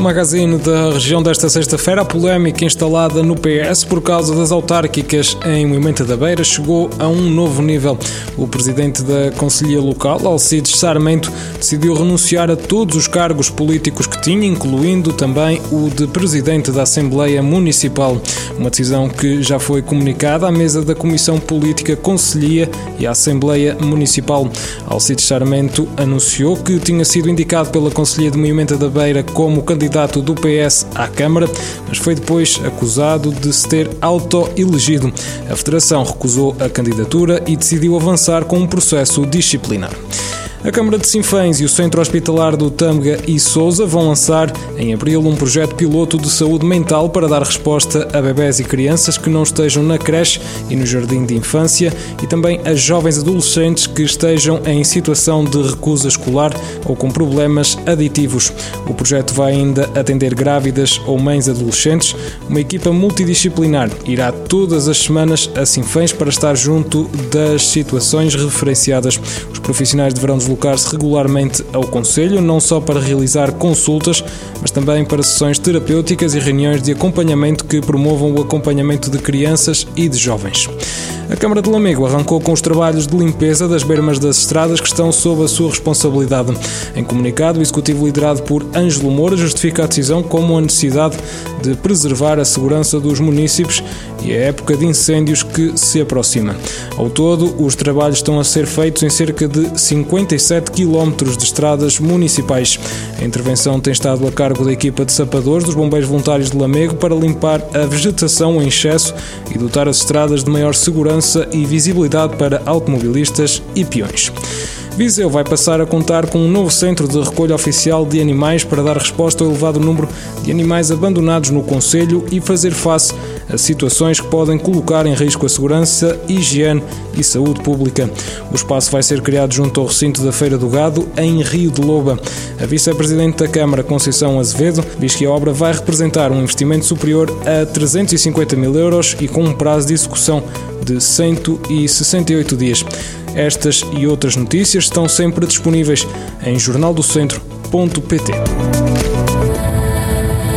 Magazine da região desta sexta-feira, a polémica instalada no PS por causa das autárquicas em Moimenta da Beira chegou a um novo nível. O presidente da Conselhia Local, Alcides Sarmento, decidiu renunciar a todos os cargos políticos que tinha, incluindo também o de presidente da Assembleia Municipal. Uma decisão que já foi comunicada à mesa da Comissão Política Conselhia e à Assembleia Municipal. Alcides Sarmento anunciou que tinha sido indicado pela Conselhia de Moimenta da Beira como candidato candidato do PS à Câmara, mas foi depois acusado de se ter auto-elegido. A Federação recusou a candidatura e decidiu avançar com um processo disciplinar. A Câmara de Sinfãs e o Centro Hospitalar do Tâmega e Sousa vão lançar em abril um projeto piloto de saúde mental para dar resposta a bebés e crianças que não estejam na creche e no jardim de infância e também a jovens adolescentes que estejam em situação de recusa escolar ou com problemas aditivos. O projeto vai ainda atender grávidas ou mães adolescentes. Uma equipa multidisciplinar irá todas as semanas a Sinfãs para estar junto das situações referenciadas. Os profissionais deverão deslocar-se regularmente ao Conselho, não só para realizar consultas, mas também para sessões terapêuticas e reuniões de acompanhamento que promovam o acompanhamento de crianças e de jovens. A Câmara de Lamego arrancou com os trabalhos de limpeza das bermas das estradas que estão sob a sua responsabilidade. Em comunicado, o Executivo liderado por Ângelo Moura justifica a decisão como a necessidade de preservar a segurança dos municípios e a época de incêndios que se aproxima. Ao todo, os trabalhos estão a ser feitos em cerca de 57 km de estradas municipais. A intervenção tem estado a cargo da equipa de sapadores dos Bombeiros Voluntários de Lamego para limpar a vegetação em excesso e dotar as estradas de maior segurança segurança e visibilidade para automobilistas e peões. Viseu vai passar a contar com um novo centro de recolha oficial de animais para dar resposta ao elevado número de animais abandonados no Conselho e fazer face situações que podem colocar em risco a segurança, higiene e saúde pública. O espaço vai ser criado junto ao recinto da Feira do Gado, em Rio de Loba. A vice-presidente da Câmara, Conceição Azevedo, diz que a obra vai representar um investimento superior a 350 mil euros e com um prazo de execução de 168 dias. Estas e outras notícias estão sempre disponíveis em jornaldocentro.pt.